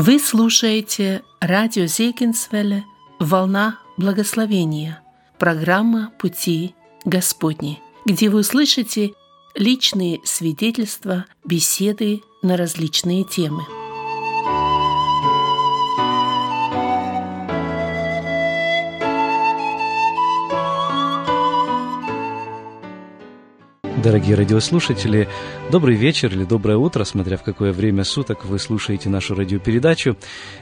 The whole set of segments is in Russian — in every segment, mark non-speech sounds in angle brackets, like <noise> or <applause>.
Вы слушаете радио Зейкинсвелле «Волна благословения», программа «Пути Господни», где вы услышите личные свидетельства, беседы на различные темы – Дорогие радиослушатели, добрый вечер или доброе утро, смотря в какое время суток вы слушаете нашу радиопередачу.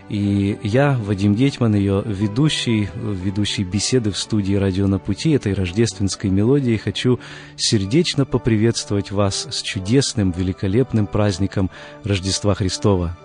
И я, Вадим Гетман, ее ведущий, ведущий беседы в студии «Радио на пути» этой рождественской мелодии, хочу сердечно поприветствовать вас с чудесным, великолепным праздником Рождества Христова.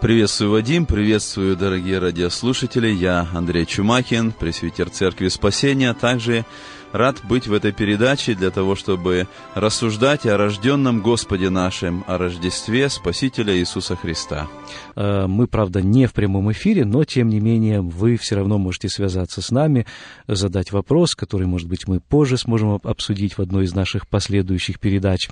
Приветствую, Вадим, приветствую, дорогие радиослушатели. Я Андрей Чумакин, пресвитер Церкви Спасения, а также рад быть в этой передаче для того, чтобы рассуждать о рожденном Господе нашем, о Рождестве Спасителя Иисуса Христа. Э, мы, правда, не в прямом эфире, но, тем не менее, вы все равно можете связаться с нами, задать вопрос, который, может быть, мы позже сможем обсудить в одной из наших последующих передач.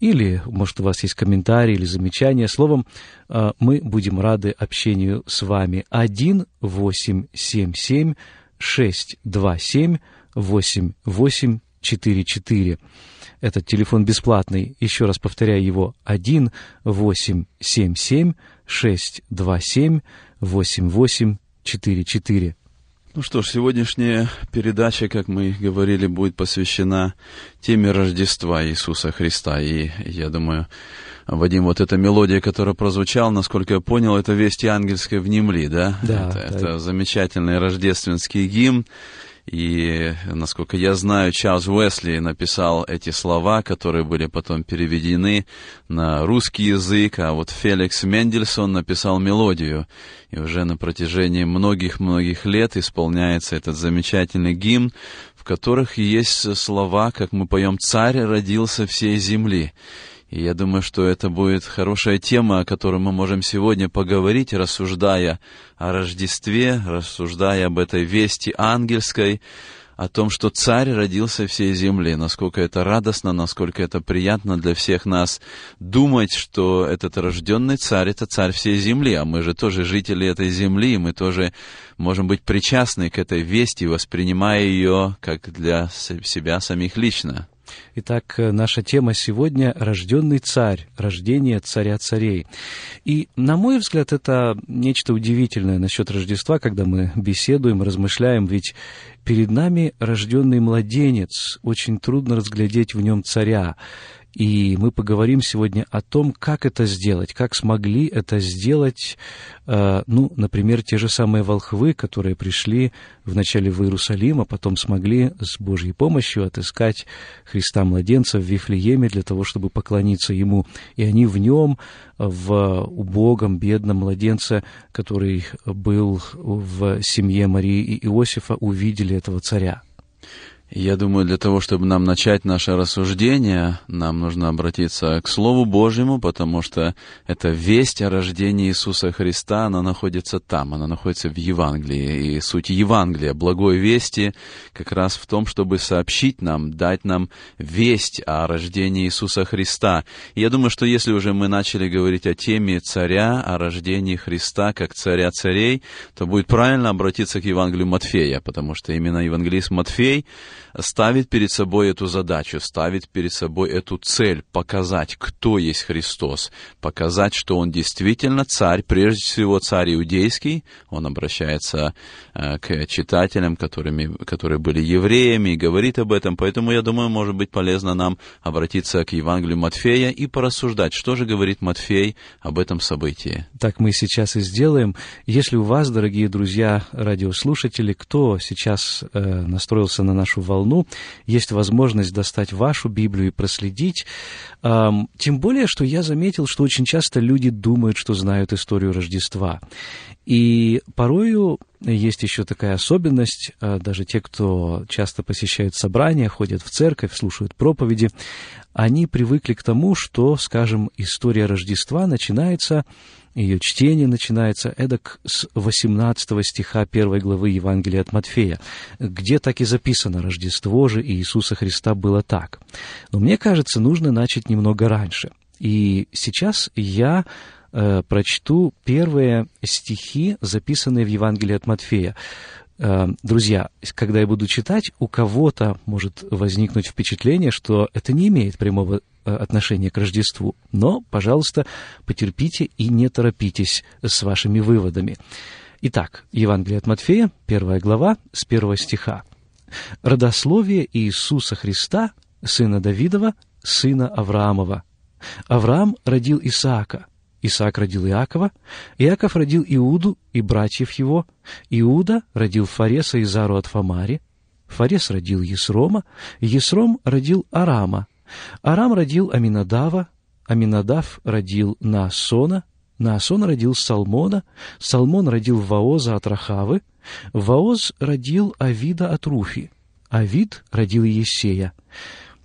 Или, может, у вас есть комментарии или замечания. Словом, э, мы будем рады общению с вами. 1 877 627 8844. Этот телефон бесплатный. Еще раз повторяю его. 1 877 627 8844. Ну что ж, сегодняшняя передача, как мы говорили, будет посвящена теме Рождества Иисуса Христа. И я думаю, Вадим, вот эта мелодия, которая прозвучала, насколько я понял, это «Вести ангельской внемли», да? Да. Это, да. это замечательный рождественский гимн. И, насколько я знаю, Чарльз Уэсли написал эти слова, которые были потом переведены на русский язык, а вот Феликс Мендельсон написал мелодию. И уже на протяжении многих-многих лет исполняется этот замечательный гимн, в которых есть слова, как мы поем «Царь родился всей земли». И я думаю, что это будет хорошая тема, о которой мы можем сегодня поговорить, рассуждая о Рождестве, рассуждая об этой вести ангельской, о том, что царь родился всей земли, насколько это радостно, насколько это приятно для всех нас думать, что этот рожденный царь — это царь всей земли, а мы же тоже жители этой земли, и мы тоже можем быть причастны к этой вести, воспринимая ее как для себя самих лично. Итак, э, наша тема сегодня — «Рожденный царь», рождение царя царей. И, на мой взгляд, это нечто удивительное насчет Рождества, когда мы беседуем, размышляем, ведь перед нами рожденный младенец, очень трудно разглядеть в нем царя. И мы поговорим сегодня о том, как это сделать, как смогли это сделать, э, ну, например, те же самые волхвы, которые пришли вначале в Иерусалим, а потом смогли с Божьей помощью отыскать Христа-младенца в Вифлееме для того, чтобы поклониться Ему. И они в нем, в убогом, бедном младенце, который был в семье Марии и Иосифа, увидели этого царя. Я думаю, для того, чтобы нам начать наше рассуждение, нам нужно обратиться к Слову Божьему, потому что эта весть о рождении Иисуса Христа, она находится там, она находится в Евангелии. И суть Евангелия, благой вести, как раз в том, чтобы сообщить нам, дать нам весть о рождении Иисуса Христа. И я думаю, что если уже мы начали говорить о теме царя, о рождении Христа как царя царей, то будет правильно обратиться к Евангелию Матфея, потому что именно евангелист Матфей ставит перед собой эту задачу, ставит перед собой эту цель показать, кто есть Христос, показать, что Он действительно царь, прежде всего царь иудейский. Он обращается э, к читателям, которыми, которые были евреями, и говорит об этом. Поэтому, я думаю, может быть полезно нам обратиться к Евангелию Матфея и порассуждать, что же говорит Матфей об этом событии. Так мы сейчас и сделаем. Если у вас, дорогие друзья, радиослушатели, кто сейчас э, настроился на нашу волну, волну, есть возможность достать вашу Библию и проследить. Тем более, что я заметил, что очень часто люди думают, что знают историю Рождества. И порою есть еще такая особенность, а, даже те, кто часто посещают собрания, ходят в церковь, слушают проповеди, они привыкли к тому, что, скажем, история Рождества начинается ее чтение начинается эдак с 18 стиха первой главы Евангелия от Матфея, где так и записано «Рождество же Иисуса Христа было так». Но мне кажется, нужно начать немного раньше. И сейчас я э, прочту первые стихи, записанные в Евангелии от Матфея. Э, друзья, когда я буду читать, у кого-то может возникнуть впечатление, что это не имеет прямого э, отношения к Рождеству. Но, пожалуйста, потерпите и не торопитесь с вашими выводами. Итак, Евангелие от Матфея, первая глава, с первого стиха. «Родословие Иисуса Христа, сына Давидова, сына Авраамова. Авраам родил Исаака, Исаак родил Иакова, Иаков родил Иуду и братьев его, Иуда родил Фареса и Зару от Фамари, Фарес родил Есрома, Есром родил Арама, Арам родил Аминадава, Аминадав родил Наасона, Наасон родил Салмона, Салмон родил Ваоза от Рахавы, Ваоз родил Авида от Руфи, Авид родил Есея,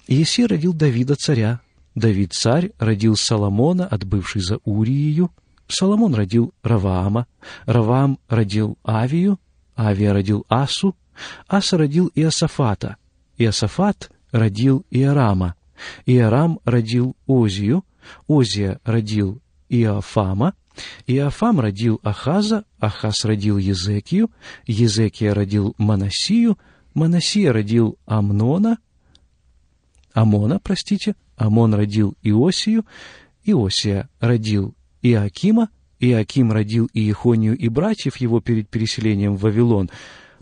Есей родил Давида царя, Давид царь родил Соломона от бывшей за Уриею, Соломон родил Раваама, Раваам родил Авию, Авия родил Асу, Аса родил Иосафата, Иосафат родил Иорама, Иорам родил Озию, Озия родил Иофама, Иофам родил Ахаза, Ахаз родил Езекию, Езекия родил Манасию, Манасия родил Амнона, Амона, простите, Амон родил Иосию, Иосия родил Иакима, Иаким родил Иехонию и братьев его перед переселением в Вавилон.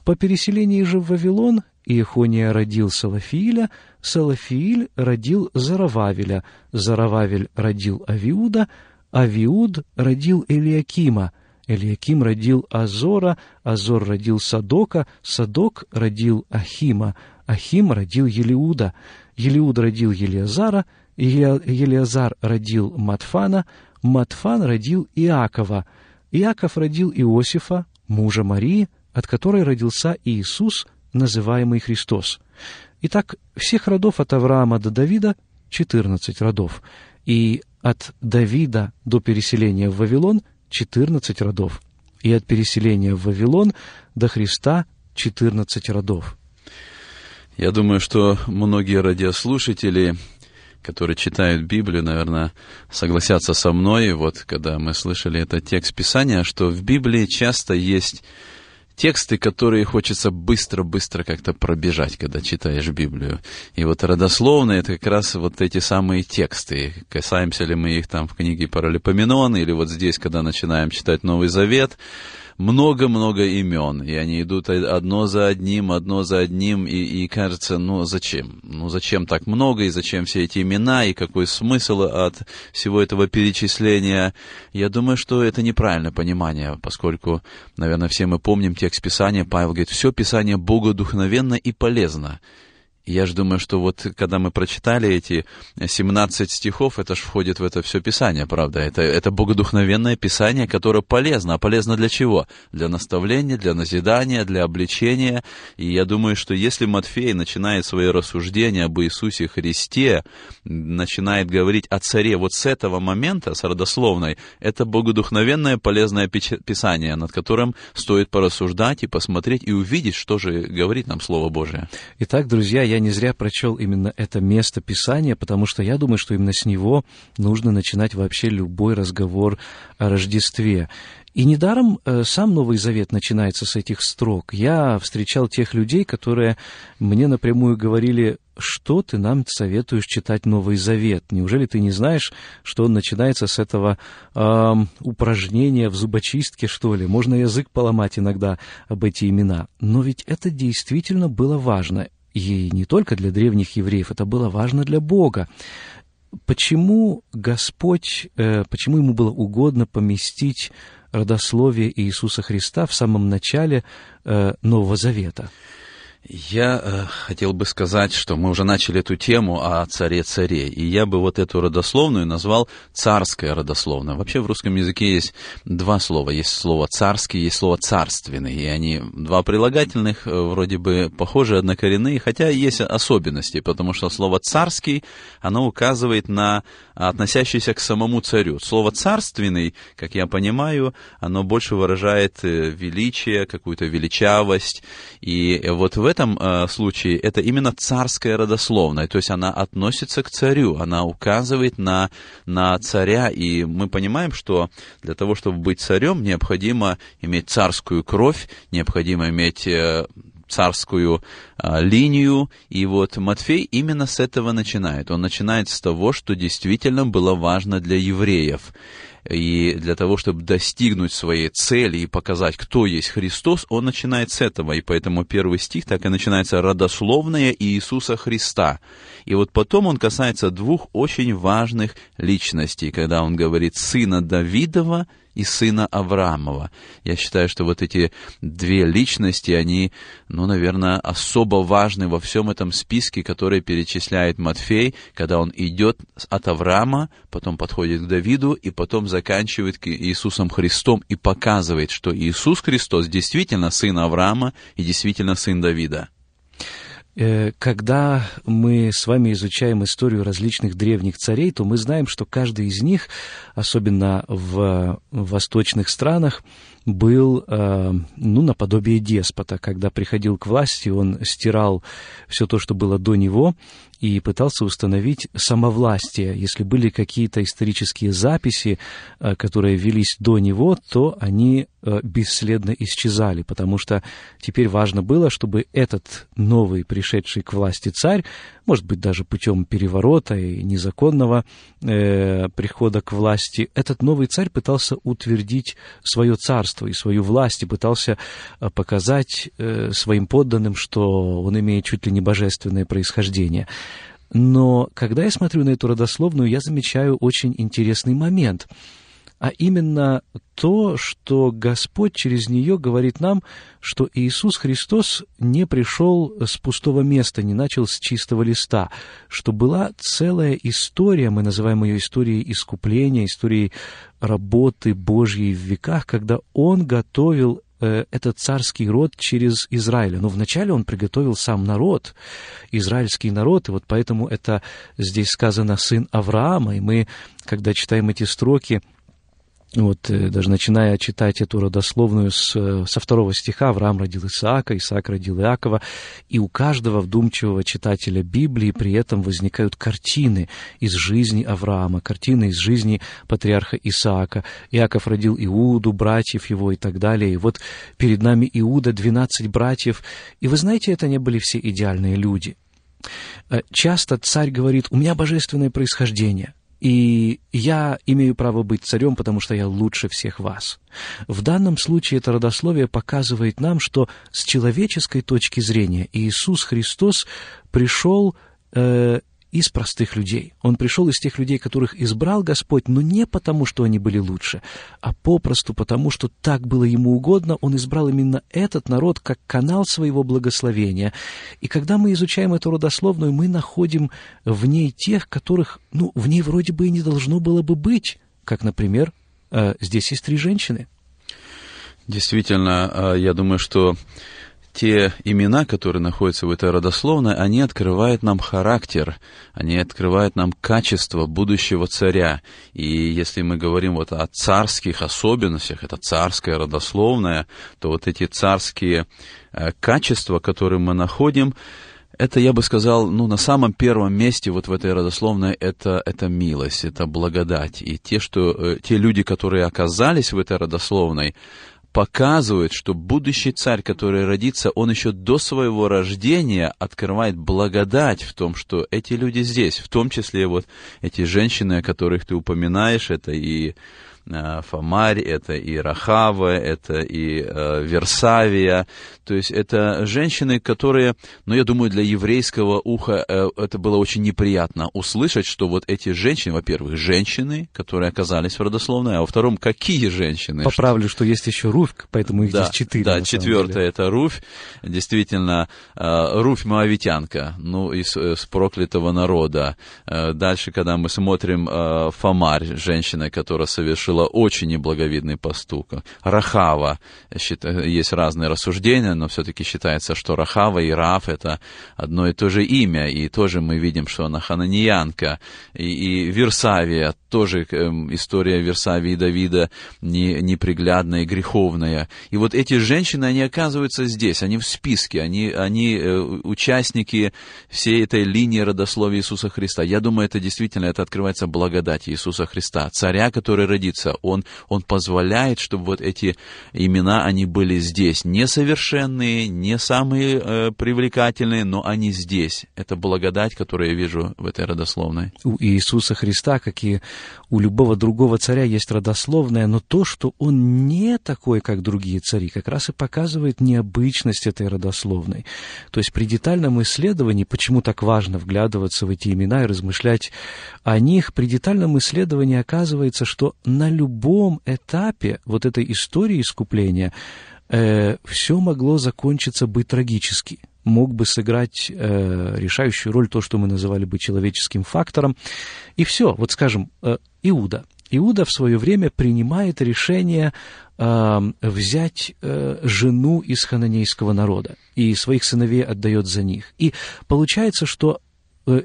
По переселении же в Вавилон Иехония родил Салафииля, Салафииль родил Зарававеля, Зарававель родил Авиуда, Авиуд родил Элиакима, Элиаким родил Азора, Азор родил Садока, Садок родил Ахима, Ахим родил Елиуда, Елиуд родил Елиазара, Елиазар родил Матфана, Матфан родил Иакова, Иаков родил Иосифа, мужа Марии, от которой родился Иисус, называемый Христос. Итак, всех родов от Авраама до Давида 14 родов, и от Давида до переселения в Вавилон 14 родов, и от переселения в Вавилон до Христа 14 родов. Я думаю, что многие радиослушатели, которые читают Библию, наверное, согласятся со мной, вот когда мы слышали этот текст Писания, что в Библии часто есть тексты, которые хочется быстро-быстро как-то пробежать, когда читаешь Библию. И вот родословно это как раз вот эти самые тексты. Касаемся ли мы их там в книге Паралипоменон, или вот здесь, когда начинаем читать Новый Завет, много-много имен, и они идут одно за одним, одно за одним, и, и кажется, ну зачем? Ну зачем так много, и зачем все эти имена, и какой смысл от всего этого перечисления? Я думаю, что это неправильное понимание, поскольку, наверное, все мы помним текст Писания, Павел говорит, все Писание богодухновенно и полезно. Я же думаю, что вот когда мы прочитали эти 17 стихов, это же входит в это все Писание, правда? Это, это богодухновенное Писание, которое полезно. А полезно для чего? Для наставления, для назидания, для обличения. И я думаю, что если Матфей начинает свои рассуждения об Иисусе Христе, начинает говорить о царе вот с этого момента, с родословной, это богодухновенное полезное Писание, над которым стоит порассуждать и посмотреть и увидеть, что же говорит нам Слово Божие. Итак, друзья, я я не зря прочел именно это место Писания, потому что я думаю, что именно с него нужно начинать вообще любой разговор о Рождестве. И недаром э, сам Новый Завет начинается с этих строк. Я встречал тех людей, которые мне напрямую говорили, что ты нам советуешь читать Новый Завет? Неужели ты не знаешь, что он начинается с этого э, упражнения в зубочистке, что ли? Можно язык поломать иногда об эти имена. Но ведь это действительно было важно. И не только для древних евреев, это было важно для Бога. Почему Господь, э, почему ему было угодно поместить родословие Иисуса Христа в самом начале э, Нового Завета? Я э, хотел бы сказать, что мы уже начали эту тему о царе царей, и я бы вот эту родословную назвал царская родословная. Вообще в русском языке есть два слова. Есть слово царский, есть слово царственный, и они два прилагательных, э, вроде бы похожие, однокоренные, хотя есть особенности, потому что слово царский, оно указывает на относящийся к самому царю. Слово царственный, как я понимаю, оно больше выражает э, величие, какую-то величавость, и вот в этом э, случае это именно царская родословная, то есть она относится к царю, она указывает на, на царя, и мы понимаем, что для того, чтобы быть царем, необходимо иметь царскую кровь, необходимо иметь э, царскую а, линию. И вот Матфей именно с этого начинает. Он начинает с того, что действительно было важно для евреев. И для того, чтобы достигнуть своей цели и показать, кто есть Христос, он начинает с этого. И поэтому первый стих так и начинается «родословное Иисуса Христа». И вот потом он касается двух очень важных личностей, когда он говорит «сына Давидова» и сына Авраамова. Я считаю, что вот эти две личности, они, ну, наверное, особо важны во всем этом списке, который перечисляет Матфей, когда он идет от Авраама, потом подходит к Давиду и потом заканчивает к Иисусом Христом и показывает, что Иисус Христос действительно сын Авраама и действительно сын Давида. Э, когда мы с вами изучаем историю различных древних царей, то мы знаем, что каждый из них, особенно в восточных странах, был, э, ну, наподобие деспота. Когда приходил к власти, он стирал все то, что было до него, и пытался установить самовластие. Если были какие-то исторические записи, э, которые велись до него, то они э, бесследно исчезали, потому что теперь важно было, чтобы этот новый пришедший к власти царь, может быть, даже путем переворота и незаконного э, прихода к власти, этот новый царь пытался утвердить свое царство и свою власть, и пытался э, показать э, своим подданным, что он имеет чуть ли не божественное происхождение. Но когда я смотрю на эту родословную, я замечаю очень интересный момент, а именно то, что Господь через нее говорит нам, что Иисус Христос не пришел с пустого места, не начал с чистого листа, что была целая история, мы называем ее историей искупления, историей работы Божьей в веках, когда Он готовил Э, этот царский род через Израиль. Но вначале он приготовил сам народ, израильский народ, и вот поэтому это здесь сказано сын Авраама, и мы, когда читаем эти строки, вот э, даже начиная читать эту родословную с, э, со второго стиха, Авраам родил Исаака, Исаак родил Иакова, и у каждого вдумчивого читателя Библии при этом возникают картины из жизни Авраама, картины из жизни патриарха Исаака. Иаков родил Иуду, братьев его и так далее. И вот перед нами Иуда, 12 братьев. И вы знаете, это не были все идеальные люди. Э, часто царь говорит, у меня божественное происхождение – и я имею право быть царем, потому что я лучше всех вас. В данном случае это родословие показывает нам, что с человеческой точки зрения Иисус Христос пришел э, из простых людей. Он пришел из тех людей, которых избрал Господь, но не потому, что они были лучше, а попросту потому, что так было ему угодно. Он избрал именно этот народ как канал своего благословения. И когда мы изучаем эту родословную, мы находим в ней тех, которых, ну, в ней вроде бы и не должно было бы быть. Как, например, э, здесь есть три женщины. Действительно, э, я думаю, что те имена, которые находятся в этой родословной, они открывают нам характер, они открывают нам качество будущего царя. И если мы говорим вот о царских особенностях, это царская родословная, то вот эти царские э, качества, которые мы находим, это, я бы сказал, ну, на самом первом месте вот в этой родословной это, это милость, это благодать. И те, что, э, те люди, которые оказались в этой родословной, показывает, что будущий царь, который родится, он еще до своего рождения открывает благодать в том, что эти люди здесь, в том числе вот эти женщины, о которых ты упоминаешь, это и Фомарь, это и Рахава, это и э, Версавия. То есть это женщины, которые, ну, я думаю, для еврейского уха э, это было очень неприятно услышать, что вот эти женщины, во-первых, женщины, которые оказались в родословной, а во-втором, какие женщины? Поправлю, что есть еще Руфь, поэтому их да, здесь четыре. Да, четвертая это Руфь, действительно, э, Руфь Моавитянка, ну, из, из проклятого народа. Дальше, когда мы смотрим Фомарь, женщина, которая совершила совершила очень неблаговидный поступок. Рахава, есть разные рассуждения, но все-таки считается, что Рахава и Раф это одно и то же имя, и тоже мы видим, что она хананиянка, и, и Версавия, тоже эм, история Версавии и Давида не, неприглядная и греховная. И вот эти женщины, они оказываются здесь, они в списке, они, они э, участники всей этой линии родословия Иисуса Христа. Я думаю, это действительно, это открывается благодать Иисуса Христа. Царя, который родится, он, он позволяет, чтобы вот эти имена, они были здесь. Несовершенные, не самые э, привлекательные, но они здесь. Это благодать, которую я вижу в этой родословной. У Иисуса Христа, как и у любого другого царя, есть родословная, но то, что он не такой, как другие цари, как раз и показывает необычность этой родословной. То есть при детальном исследовании, почему так важно вглядываться в эти имена и размышлять о них, при детальном исследовании оказывается, что на любом этапе вот этой истории искупления э, все могло закончиться бы трагически мог бы сыграть э, решающую роль то, что мы называли бы человеческим фактором. И все, вот скажем, э, Иуда. Иуда в свое время принимает решение э, взять э, жену из хананейского народа и своих сыновей отдает за них. И получается, что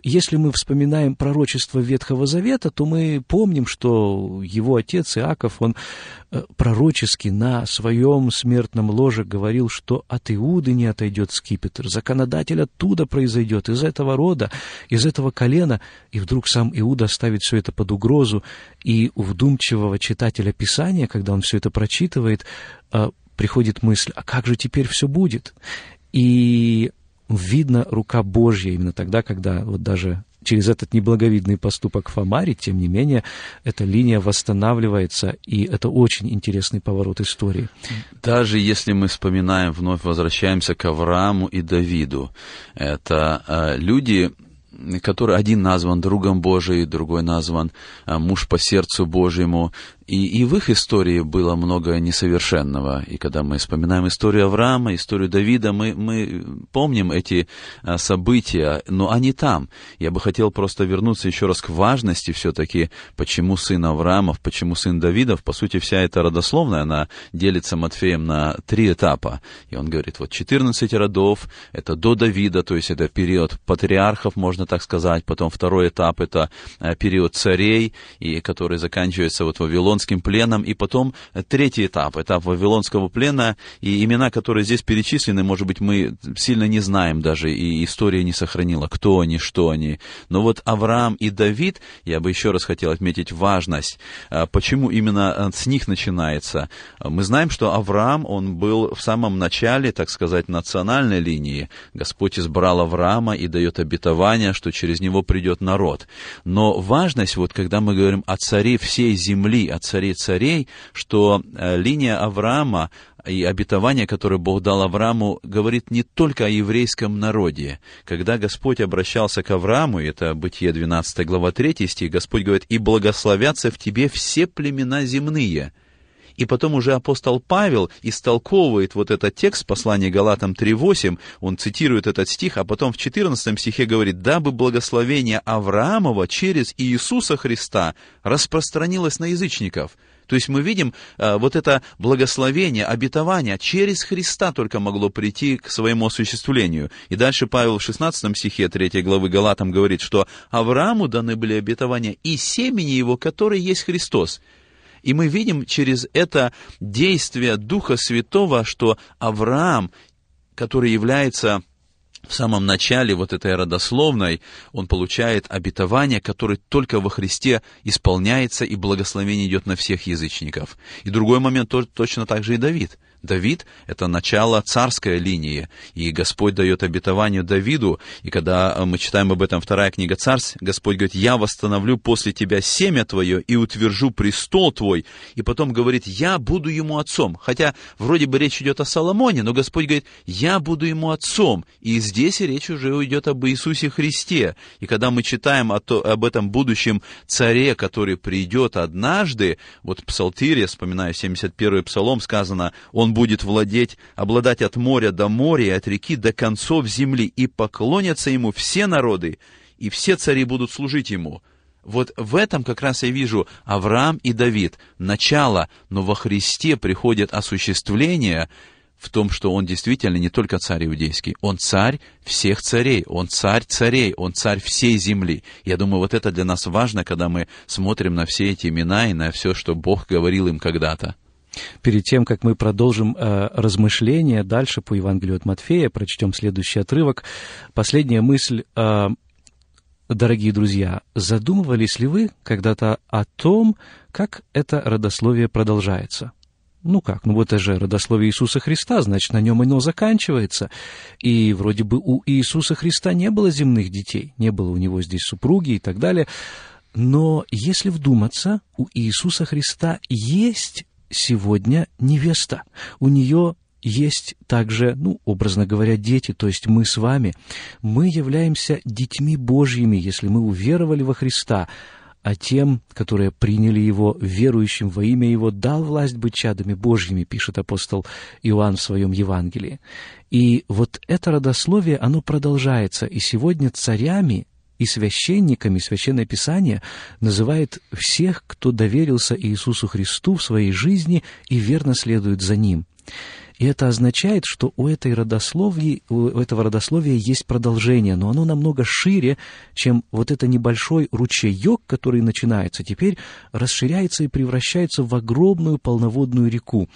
если мы вспоминаем пророчество Ветхого Завета, то мы помним, что его отец Иаков, он э, пророчески на своем смертном ложе говорил, что от Иуды не отойдет скипетр, законодатель оттуда произойдет, из этого рода, из этого колена, и вдруг сам Иуда ставит все это под угрозу, и у вдумчивого читателя Писания, когда он все это прочитывает, э, приходит мысль, а как же теперь все будет? И видна рука Божья именно тогда, когда вот даже через этот неблаговидный поступок Фомари, тем не менее, эта линия восстанавливается, и это очень интересный поворот истории. Даже если мы вспоминаем, вновь возвращаемся к Аврааму и Давиду, это э, люди, который один назван другом Божиим, другой назван э, муж по сердцу Божьему, и, и в их истории было много несовершенного. И когда мы вспоминаем историю Авраама, историю Давида, мы, мы помним эти а, события, но они там. Я бы хотел просто вернуться еще раз к важности все-таки, почему сын Авраамов, почему сын Давидов. По сути, вся эта родословная, она делится Матфеем на три этапа. И он говорит, вот 14 родов, это до Давида, то есть это период патриархов, можно так сказать. Потом второй этап, это а, период царей, и который заканчивается вот Вавилон вавилонским пленом, и потом третий этап, этап вавилонского плена, и имена, которые здесь перечислены, может быть, мы сильно не знаем даже, и история не сохранила, кто они, что они. Но вот Авраам и Давид, я бы еще раз хотел отметить важность, а, почему именно а, с них начинается. Мы знаем, что Авраам, он был в самом начале, так сказать, национальной линии. Господь избрал Авраама и дает обетование, что через него придет народ. Но важность, вот когда мы говорим о царе всей земли, о царей царей, что э, линия Авраама и обетование, которое Бог дал Аврааму, говорит не только о еврейском народе. Когда Господь обращался к Аврааму, это Бытие 12 глава 3 стих, Господь говорит, «И благословятся в тебе все племена земные». И потом уже апостол Павел истолковывает вот этот текст, послание Галатам 3.8, он цитирует этот стих, а потом в 14 стихе говорит, «Дабы благословение Авраамова через Иисуса Христа распространилось на язычников». То есть мы видим, э, вот это благословение, обетование через Христа только могло прийти к своему осуществлению. И дальше Павел в 16 стихе 3 главы Галатам говорит, что Аврааму даны были обетования и семени его, который есть Христос. И мы видим через это действие Духа Святого, что Авраам, который является в самом начале вот этой родословной, он получает обетование, которое только во Христе исполняется, и благословение идет на всех язычников. И другой момент точно так же и Давид – Давид — это начало царской линии, и Господь дает обетование Давиду, и когда э, мы читаем об этом вторая книга Царств, Господь говорит, «Я восстановлю после тебя семя твое и утвержу престол твой», и потом говорит, «Я буду ему отцом». Хотя вроде бы речь идет о Соломоне, но Господь говорит, «Я буду ему отцом». И здесь речь уже идет об Иисусе Христе. И когда мы читаем о то, об этом будущем царе, который придет однажды, вот в Псалтире, вспоминаю 71-й Псалом, сказано, он он будет владеть, обладать от моря до моря и от реки до концов земли, и поклонятся ему все народы, и все цари будут служить ему. Вот в этом как раз я вижу Авраам и Давид. Начало, но во Христе приходит осуществление в том, что он действительно не только царь иудейский, он царь всех царей, он царь царей, он царь всей земли. Я думаю, вот это для нас важно, когда мы смотрим на все эти имена и на все, что Бог говорил им когда-то. Перед тем, как мы продолжим э, размышления дальше по Евангелию от Матфея, прочтем следующий отрывок. Последняя мысль э, Дорогие друзья, задумывались ли вы когда-то о том, как это родословие продолжается? Ну как, ну вот это же родословие Иисуса Христа, значит, на нем оно заканчивается. И вроде бы у Иисуса Христа не было земных детей, не было у него здесь супруги и так далее. Но если вдуматься, у Иисуса Христа есть сегодня невеста. У нее есть также, ну, образно говоря, дети, то есть мы с вами. Мы являемся детьми Божьими, если мы уверовали во Христа, а тем, которые приняли Его, верующим во имя Его, дал власть быть чадами Божьими, пишет апостол Иоанн в своем Евангелии. И вот это родословие, оно продолжается, и сегодня царями и священниками Священное Писание называет всех, кто доверился Иисусу Христу в своей жизни и верно следует за Ним. И это означает, что у, этой родословии, у этого родословия есть продолжение, но оно намного шире, чем вот это небольшой ручеек, который начинается, теперь расширяется и превращается в огромную полноводную реку.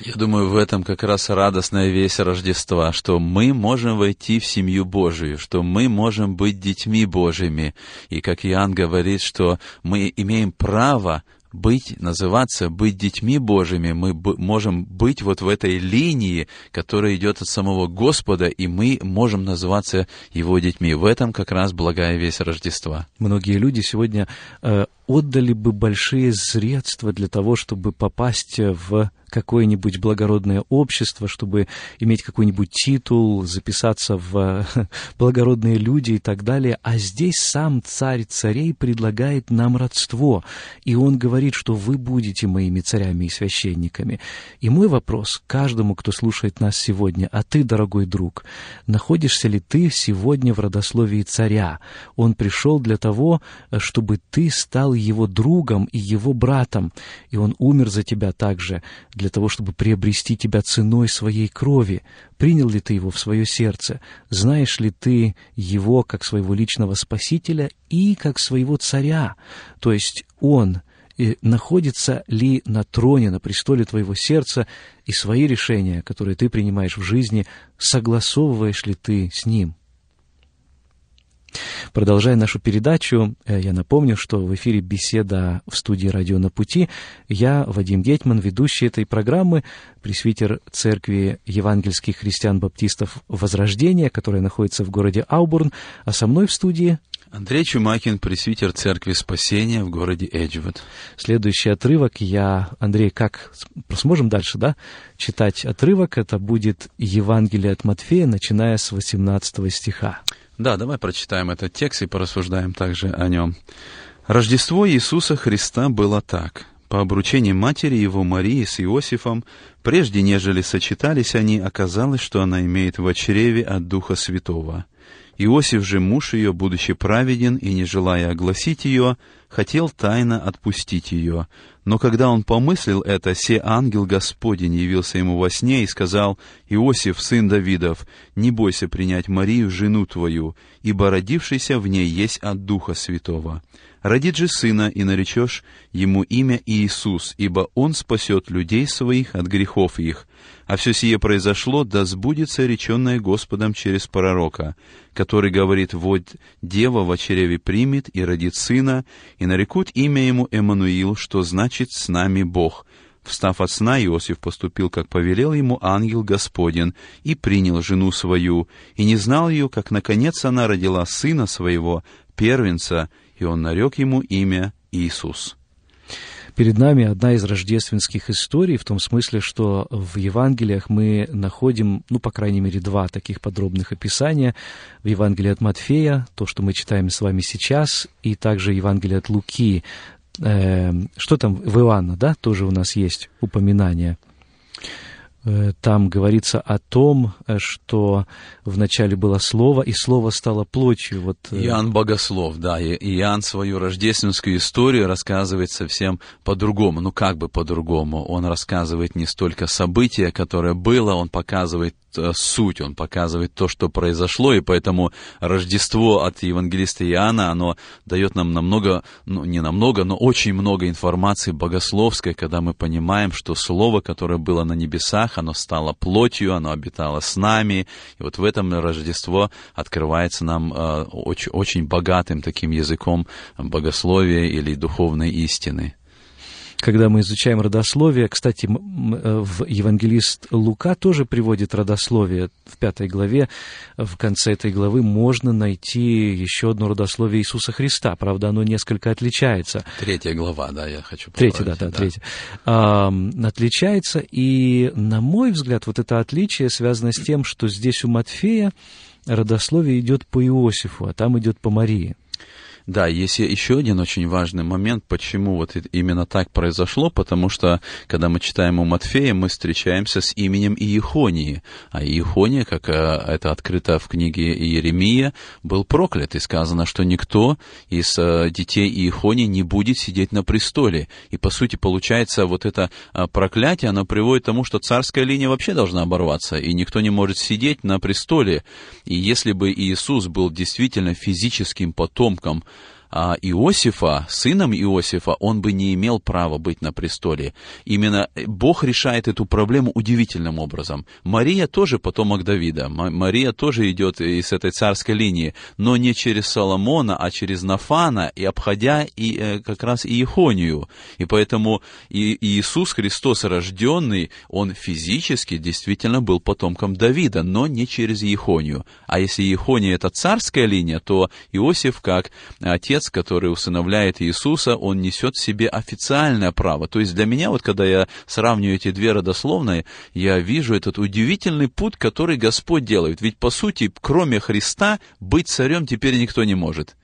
Я думаю, в этом как раз радостная весть Рождества, что мы можем войти в семью Божию, что мы можем быть детьми Божьими. И как Иоанн говорит, что мы имеем право быть, называться, быть детьми Божьими, мы можем быть вот в этой линии, которая идет от самого Господа, и мы можем называться Его детьми. В этом как раз благая весть Рождества. Многие люди сегодня э, отдали бы большие средства для того, чтобы попасть в какое-нибудь благородное общество, чтобы иметь какой-нибудь титул, записаться в <laughs> благородные люди и так далее. А здесь сам царь царей предлагает нам родство. И он говорит, что вы будете моими царями и священниками. И мой вопрос каждому, кто слушает нас сегодня, а ты, дорогой друг, находишься ли ты сегодня в родословии царя? Он пришел для того, чтобы ты стал его другом и его братом, и он умер за тебя также, для того, чтобы приобрести тебя ценой своей крови. Принял ли ты его в свое сердце? Знаешь ли ты его как своего личного спасителя и как своего царя? То есть он и находится ли на троне, на престоле твоего сердца, и свои решения, которые ты принимаешь в жизни, согласовываешь ли ты с ним? Продолжая нашу передачу, э, я напомню, что в эфире беседа в студии «Радио на пути». Я, Вадим Гетман, ведущий этой программы, пресвитер Церкви Евангельских христиан-баптистов Возрождения, которая находится в городе Аубурн, а со мной в студии Андрей Чумакин, пресвитер Церкви Спасения в городе Эджвуд. Следующий отрывок я... Андрей, как... Сможем дальше, да? Читать отрывок. Это будет Евангелие от Матфея, начиная с 18 стиха. Да, давай прочитаем этот текст и порассуждаем также о нем. Рождество Иисуса Христа было так. По обручении матери его Марии с Иосифом, прежде нежели сочетались они, оказалось, что она имеет в чреве от Духа Святого. Иосиф же, муж ее, будучи праведен и не желая огласить ее, хотел тайно отпустить ее. Но когда он помыслил это, се ангел Господень явился ему во сне и сказал, «Иосиф, сын Давидов, не бойся принять Марию, жену твою, ибо родившийся в ней есть от Духа Святого. Родит же сына, и наречешь ему имя Иисус, ибо он спасет людей своих от грехов их. А все сие произошло, да сбудется реченное Господом через пророка, который говорит, вот дева в чреве примет и родит сына, и нарекут имя ему Эммануил, что значит «с нами Бог». Встав от сна, Иосиф поступил, как повелел ему ангел Господен, и принял жену свою, и не знал ее, как, наконец, она родила сына своего, первенца, и он нарек ему имя Иисус. Перед нами одна из рождественских историй, в том смысле, что в Евангелиях мы находим, ну, по крайней мере, два таких подробных описания. В Евангелии от Матфея, то, что мы читаем с вами сейчас, и также Евангелие от Луки. Э, что там в Иоанна, да, тоже у нас есть упоминание. Э, там говорится о том, э, что вначале было Слово, и Слово стало плотью. Вот... Э, Иоанн Богослов, да, и Иоанн свою рождественскую историю рассказывает совсем по-другому, ну как бы по-другому. Он рассказывает не столько события, которое было, он показывает суть, он показывает то, что произошло, и поэтому Рождество от евангелиста Иоанна, оно дает нам намного, ну не намного, но очень много информации богословской, когда мы понимаем, что Слово, которое было на небесах, оно стало плотью, оно обитало с нами. И вот в этом Рождество открывается нам э, очень, очень богатым таким языком богословия или духовной истины когда мы изучаем родословие, кстати, э, в евангелист Лука тоже приводит родословие в пятой главе. В конце этой главы можно найти еще одно родословие Иисуса Христа. Правда, оно несколько отличается. Третья глава, да, я хочу Третья, да, да, да, третья. А, отличается, и, на мой взгляд, вот это отличие связано с тем, что здесь у Матфея родословие идет по Иосифу, а там идет по Марии. Да, есть еще один очень важный момент, почему вот именно так произошло, потому что, когда мы читаем у Матфея, мы встречаемся с именем Иехонии, а Иехония, как э, это открыто в книге Иеремия, был проклят, и сказано, что никто из э, детей Иехонии не будет сидеть на престоле. И, по сути, получается, вот это э, проклятие, оно приводит к тому, что царская линия вообще должна оборваться, и никто не может сидеть на престоле. И если бы Иисус был действительно физическим потомком а, Иосифа, сыном Иосифа, он бы не имел права быть на престоле. Именно Бог решает эту проблему удивительным образом. Мария тоже потомок Давида. Мария тоже идет из этой царской линии, но не через Соломона, а через Нафана, и обходя и, э, как раз и Ихонию. И поэтому и Иисус Христос рожденный, он физически действительно был потомком Давида, но не через Ихонию. А если Ихония это царская линия, то Иосиф, как отец отец, который усыновляет Иисуса, он несет в себе официальное право. То есть для меня, вот когда я сравниваю эти две родословные, я вижу этот удивительный путь, который Господь делает. Ведь, по сути, кроме Христа, быть царем теперь никто не может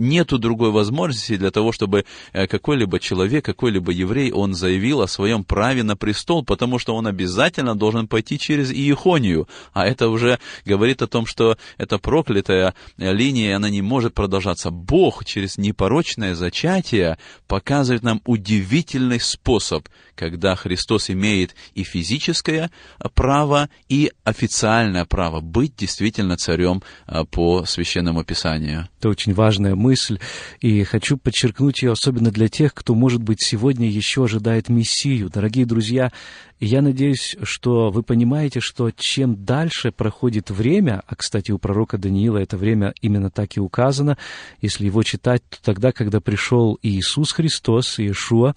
нету другой возможности для того, чтобы э, какой-либо человек, какой-либо еврей, он заявил о своем праве на престол, потому что он обязательно должен пойти через Иехонию. А это уже говорит о том, что эта проклятая линия, она не может продолжаться. Бог через непорочное зачатие показывает нам удивительный способ, когда Христос имеет и физическое право, и официальное право быть действительно царем э, по священному писанию. Это очень важная мысль и хочу подчеркнуть ее особенно для тех, кто, может быть, сегодня еще ожидает Мессию. Дорогие друзья, я надеюсь, что вы понимаете, что чем дальше проходит время, а, кстати, у пророка Даниила это время именно так и указано, если его читать, то тогда, когда пришел Иисус Христос, Иешуа,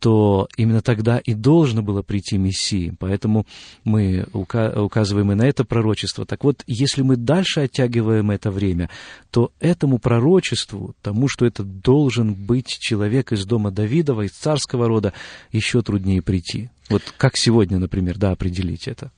то именно тогда и должно было прийти Мессия. Поэтому мы указываем и на это пророчество. Так вот, если мы дальше оттягиваем это время, то этому пророчеству, тому, что это должен быть человек из дома Давидова, из царского рода, еще труднее прийти. Вот как сегодня, например, да, определить это?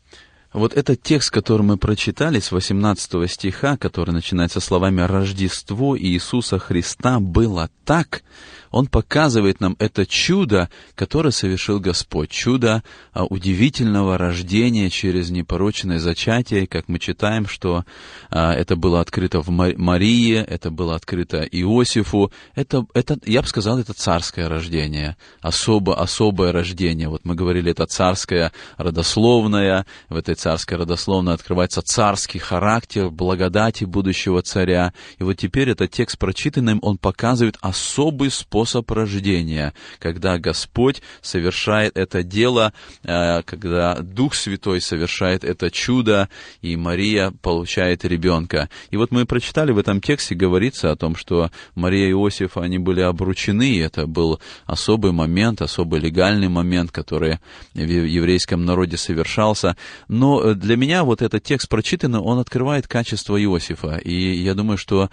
Вот этот текст, который мы прочитали с 18 стиха, который начинается словами «Рождество Иисуса Христа было так», он показывает нам это чудо, которое совершил Господь. Чудо а, удивительного рождения через непорочное зачатие, как мы читаем, что а, это было открыто в Марии, это было открыто Иосифу. Это, это, я бы сказал, это царское рождение, особо, особое рождение. Вот мы говорили, это царское родословное, в этой царской родословной открывается царский характер благодати будущего царя. И вот теперь этот текст прочитанным, он показывает особый способ способ рождения, когда Господь совершает это дело, э, когда Дух Святой совершает это чудо, и Мария получает ребенка. И вот мы прочитали в этом тексте, говорится о том, что Мария и Иосиф, они были обручены, и это был особый момент, особый легальный момент, который в еврейском народе совершался. Но для меня вот этот текст прочитанный, он открывает качество Иосифа. И я думаю, что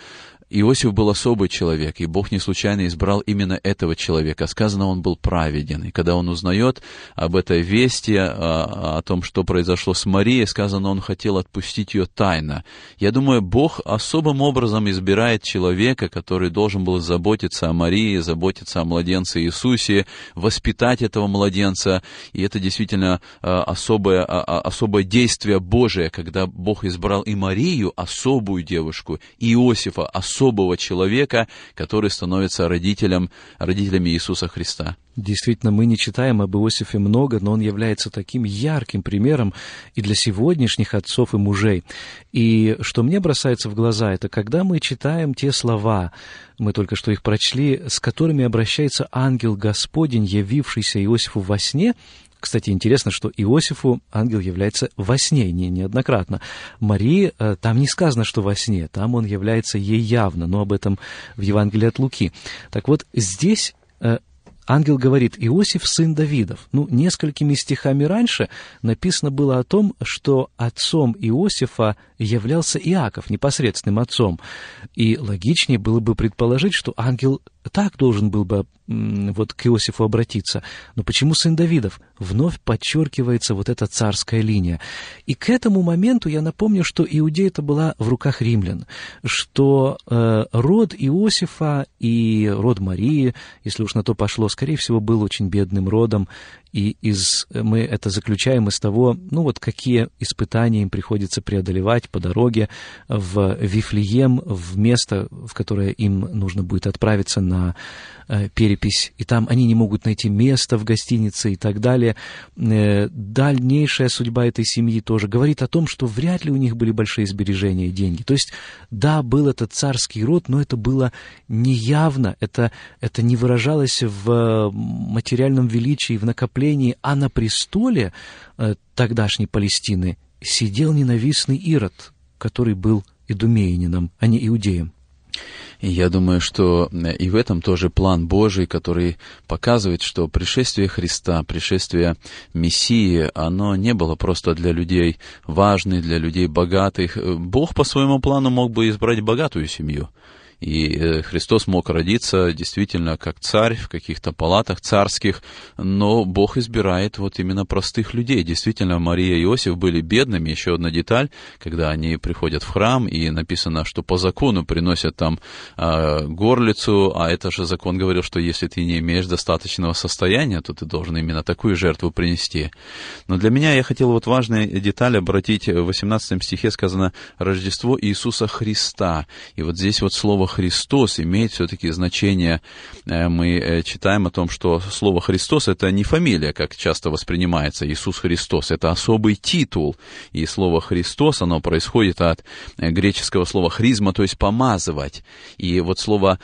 Иосиф был особый человек, и Бог не случайно избрал именно этого человека. Сказано, он был праведен. И когда он узнает об этой вести, о, о том, что произошло с Марией, сказано, он хотел отпустить ее тайно. Я думаю, Бог особым образом избирает человека, который должен был заботиться о Марии, заботиться о младенце Иисусе, воспитать этого младенца. И это действительно особое, особое действие Божие, когда Бог избрал и Марию, особую девушку, и Иосифа, особую особого человека, который становится родителем, родителями Иисуса Христа. Действительно, мы не читаем об Иосифе много, но он является таким ярким примером и для сегодняшних отцов и мужей. И что мне бросается в глаза, это когда мы читаем те слова, мы только что их прочли, с которыми обращается ангел Господень, явившийся Иосифу во сне, кстати, интересно, что Иосифу ангел является во сне, не неоднократно. Марии э, там не сказано, что во сне, там он является ей явно, но об этом в Евангелии от Луки. Так вот, здесь э, ангел говорит, Иосиф сын Давидов. Ну, несколькими стихами раньше написано было о том, что отцом Иосифа являлся Иаков, непосредственным отцом. И логичнее было бы предположить, что ангел так должен был бы вот к Иосифу обратиться. Но почему сын Давидов? Вновь подчеркивается вот эта царская линия. И к этому моменту я напомню, что Иудея это была в руках римлян, что э, род Иосифа и род Марии, если уж на то пошло, скорее всего, был очень бедным родом, и из, мы это заключаем из того, ну вот какие испытания им приходится преодолевать по дороге в Вифлеем, в место, в которое им нужно будет отправиться на Э, перепись, и там они не могут найти место в гостинице и так далее. Э, дальнейшая судьба этой семьи тоже говорит о том, что вряд ли у них были большие сбережения и деньги. То есть, да, был этот царский род, но это было неявно, это, это не выражалось в материальном величии, в накоплении, а на престоле э, тогдашней Палестины сидел ненавистный Ирод, который был идумеянином, а не иудеем. Я думаю, что э, и в этом тоже план Божий, который показывает, что пришествие Христа, пришествие Мессии, оно не было просто для людей важных, для людей богатых. Э, Бог по своему плану мог бы избрать богатую семью. И э, Христос мог родиться действительно как царь в каких-то палатах царских, но Бог избирает вот именно простых людей. Действительно, Мария и Иосиф были бедными. Еще одна деталь, когда они приходят в храм, и написано, что по закону приносят там э, горлицу, а это же закон говорил, что если ты не имеешь достаточного состояния, то ты должен именно такую жертву принести. Но для меня я хотел вот важную деталь обратить. В 18 стихе сказано «Рождество Иисуса Христа». И вот здесь вот слово Христос имеет все-таки значение. Э, мы э, читаем о том, что слово Христос это не фамилия, как часто воспринимается Иисус Христос, это особый титул. И слово Христос, оно происходит от э, греческого слова хризма, то есть помазывать. И вот слово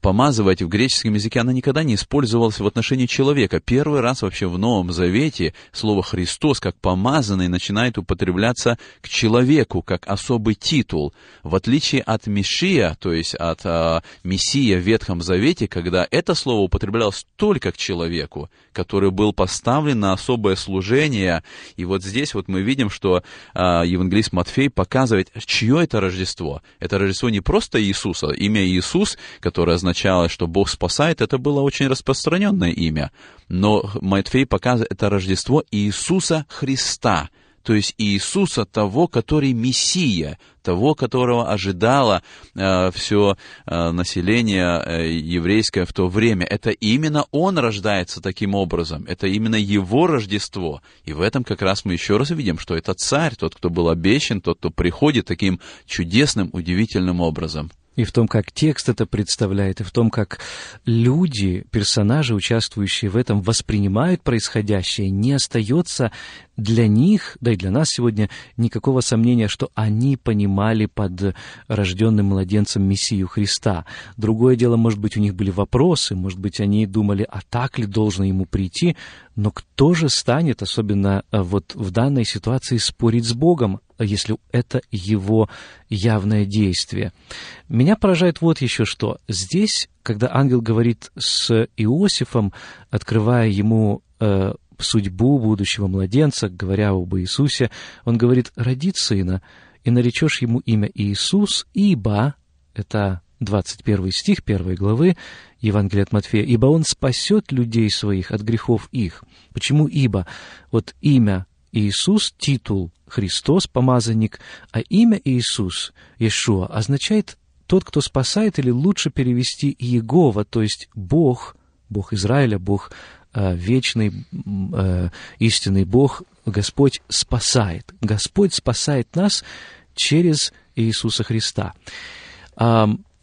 помазывать в греческом языке, оно никогда не использовалось в отношении человека. Первый раз вообще в Новом Завете слово Христос как помазанный начинает употребляться к человеку, как особый титул. В отличие от Мешия, то есть от а, Мессия в Ветхом Завете, когда это слово употреблялось только к человеку, который был поставлен на особое служение. И вот здесь вот мы видим, что а, евангелист Матфей показывает, чье это Рождество. Это Рождество не просто Иисуса. Имя Иисус, которое означало, что Бог спасает, это было очень распространенное имя. Но Матфей показывает, это Рождество Иисуса Христа – то есть Иисуса, того, который Мессия, того, которого ожидало э, все э, население э, еврейское в то время. Это именно Он рождается таким образом, это именно Его Рождество. И в этом как раз мы еще раз видим, что это царь, тот, кто был обещан, тот, кто приходит таким чудесным, удивительным образом и в том, как текст это представляет, и в том, как люди, персонажи, участвующие в этом, воспринимают происходящее, не остается для них, да и для нас сегодня, никакого сомнения, что они понимали под рожденным младенцем Мессию Христа. Другое дело, может быть, у них были вопросы, может быть, они думали, а так ли должно ему прийти, но кто же станет, особенно э, вот в данной ситуации, спорить с Богом, если это его явное действие? Меня поражает вот еще что. Здесь, когда ангел говорит с Иосифом, открывая ему э, судьбу будущего младенца, говоря об Иисусе, он говорит, родит сына, и наречешь ему имя Иисус, ибо, это 21 стих 1 главы Евангелия от Матфея, «Ибо Он спасет людей своих от грехов их». Почему «ибо»? Вот имя Иисус, титул Христос, помазанник, а имя Иисус, Иешуа, означает тот, кто спасает, или лучше перевести Иегова, то есть Бог, Бог Израиля, Бог э, вечный, э, истинный Бог, Господь спасает. Господь спасает нас через Иисуса Христа.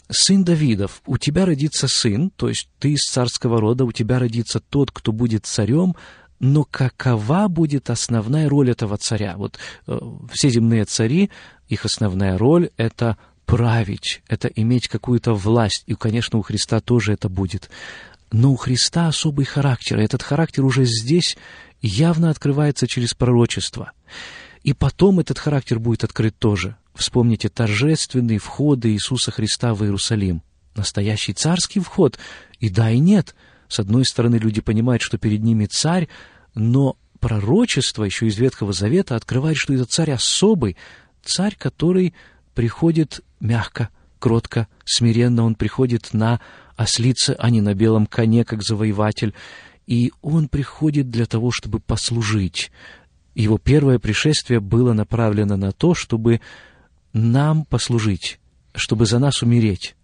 Сын Давидов, у тебя родится сын, то есть ты из царского рода, у тебя родится тот, кто будет царем, но какова будет основная роль этого царя? Вот э, все земные цари, их основная роль — это править, это иметь какую-то власть, и, конечно, у Христа тоже это будет. Но у Христа особый характер, и этот характер уже здесь явно открывается через пророчество. И потом этот характер будет открыт тоже. Вспомните торжественные входы Иисуса Христа в Иерусалим. Настоящий царский вход. И да, и нет. С одной стороны, люди понимают, что перед ними царь, но пророчество еще из Ветхого Завета открывает, что это царь особый, царь, который приходит мягко, кротко, смиренно, он приходит на ослице, а не на белом коне, как завоеватель, и он приходит для того, чтобы послужить. Его первое пришествие было направлено на то, чтобы нам послужить, чтобы за нас умереть.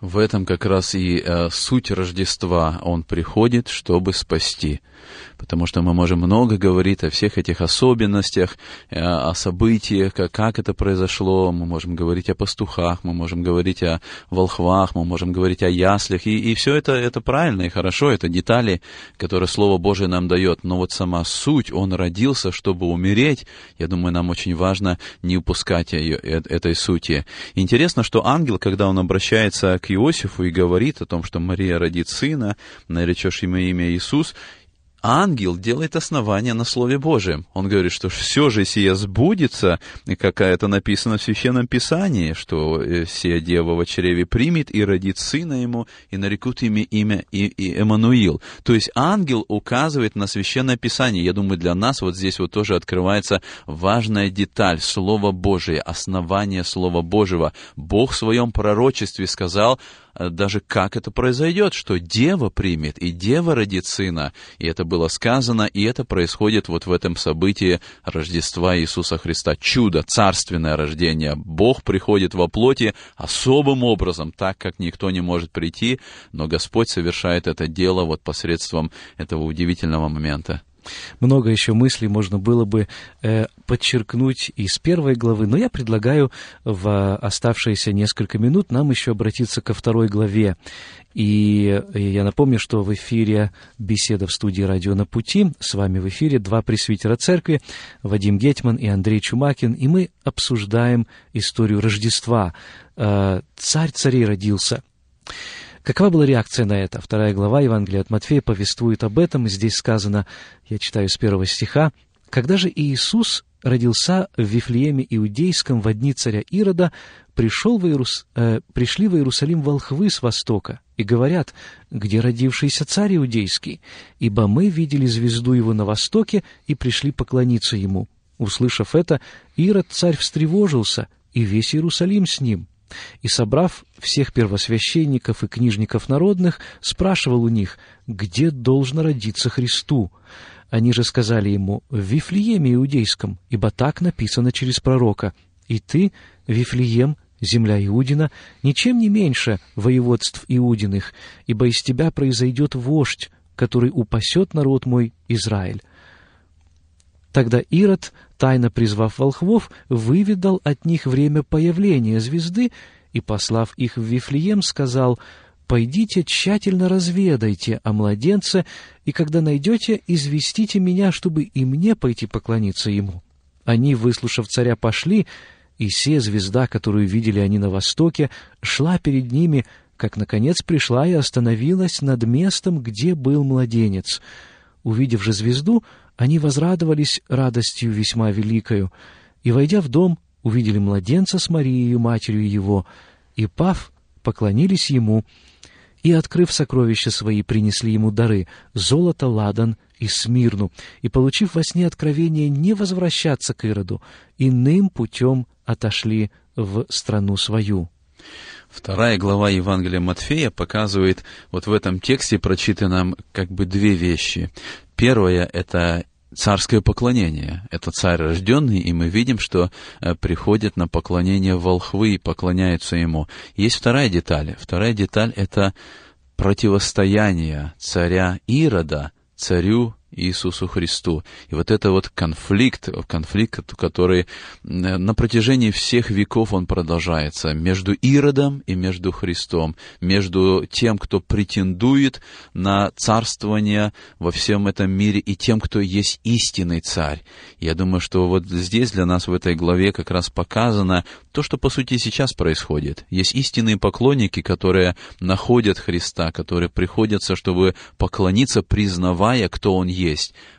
В этом как раз и э, суть Рождества. Он приходит, чтобы спасти. Потому что мы можем много говорить о всех этих особенностях, э, о событиях, как, как это произошло, мы можем говорить о пастухах, мы можем говорить о волхвах, мы можем говорить о яслях, и, и все это, это правильно и хорошо, это детали, которые Слово Божие нам дает, но вот сама суть, Он родился, чтобы умереть, я думаю, нам очень важно не упускать ее, э, этой сути. Интересно, что ангел, когда он обращается к Иосифу и говорит о том, что Мария родит сына, наречешь ему имя Иисус, ангел делает основание на Слове Божьем. Он говорит, что все же сие сбудется, как это написано в Священном Писании, что э, сия дева в чреве примет и родит сына ему, и нарекут имя, имя и, и Эммануил. То есть ангел указывает на Священное Писание. Я думаю, для нас вот здесь вот тоже открывается важная деталь Слова Божие, основание Слова Божьего. Бог в своем пророчестве сказал, даже как это произойдет, что дева примет, и дева родит сына. И это было сказано, и это происходит вот в этом событии Рождества Иисуса Христа. Чудо, царственное рождение. Бог приходит во плоти особым образом, так как никто не может прийти, но Господь совершает это дело вот посредством этого удивительного момента. Много еще мыслей можно было бы э, подчеркнуть из первой главы, но я предлагаю в оставшиеся несколько минут нам еще обратиться ко второй главе. И я напомню, что в эфире беседа в студии «Радио на пути». С вами в эфире два пресвитера церкви, Вадим Гетман и Андрей Чумакин, и мы обсуждаем историю Рождества. Э, царь царей родился. Какова была реакция на это? Вторая глава Евангелия от Матфея повествует об этом, и здесь сказано, я читаю с первого стиха, «Когда же Иисус родился в Вифлееме Иудейском в дни царя Ирода, пришел в Иерус... э, пришли в Иерусалим волхвы с востока и говорят, где родившийся царь Иудейский, ибо мы видели звезду его на востоке и пришли поклониться ему». Услышав это, Ирод царь встревожился, и весь Иерусалим с ним – и, собрав всех первосвященников и книжников народных, спрашивал у них, где должно родиться Христу. Они же сказали ему, в Вифлееме Иудейском, ибо так написано через пророка. И ты, Вифлеем, земля Иудина, ничем не меньше воеводств Иудиных, ибо из тебя произойдет вождь, который упасет народ мой Израиль. Тогда Ирод, тайно призвав волхвов, выведал от них время появления звезды и, послав их в Вифлеем, сказал, «Пойдите тщательно разведайте о младенце, и когда найдете, известите меня, чтобы и мне пойти поклониться ему». Они, выслушав царя, пошли, и се звезда, которую видели они на востоке, шла перед ними, как, наконец, пришла и остановилась над местом, где был младенец. Увидев же звезду, они возрадовались радостью весьма великою, и, войдя в дом, увидели младенца с Марией, матерью его, и, пав, поклонились ему, и, открыв сокровища свои, принесли ему дары — золото, ладан и смирну, и, получив во сне откровение не возвращаться к Ироду, иным путем отошли в страну свою. Вторая глава Евангелия Матфея показывает вот в этом тексте прочитанном как бы две вещи. Первое — это царское поклонение. Это царь рожденный, и мы видим, что э, приходят на поклонение волхвы и поклоняются ему. Есть вторая деталь. Вторая деталь — это противостояние царя Ирода царю Иисусу Христу. И вот это вот конфликт, конфликт, который на протяжении всех веков он продолжается между Иродом и между Христом, между тем, кто претендует на царствование во всем этом мире, и тем, кто есть истинный царь. Я думаю, что вот здесь для нас в этой главе как раз показано то, что по сути сейчас происходит. Есть истинные поклонники, которые находят Христа, которые приходятся, чтобы поклониться, признавая, кто Он есть.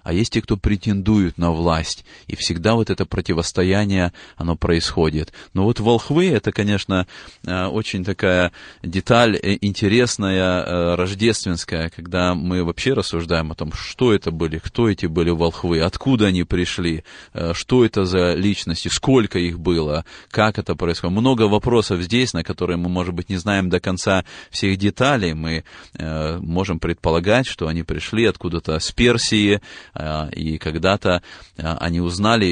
А есть те, кто претендуют на власть. И всегда вот это противостояние, оно происходит. Но вот волхвы, это, конечно, э, очень такая деталь э, интересная, э, рождественская, когда мы вообще рассуждаем о том, что это были, кто эти были волхвы, откуда они пришли, что это за личности, сколько их было, как это происходит. Много вопросов здесь, на которые мы, может быть, не знаем до конца всех деталей. Мы можем предполагать, что они пришли откуда-то с Персии, э, и когда-то э, они узнали,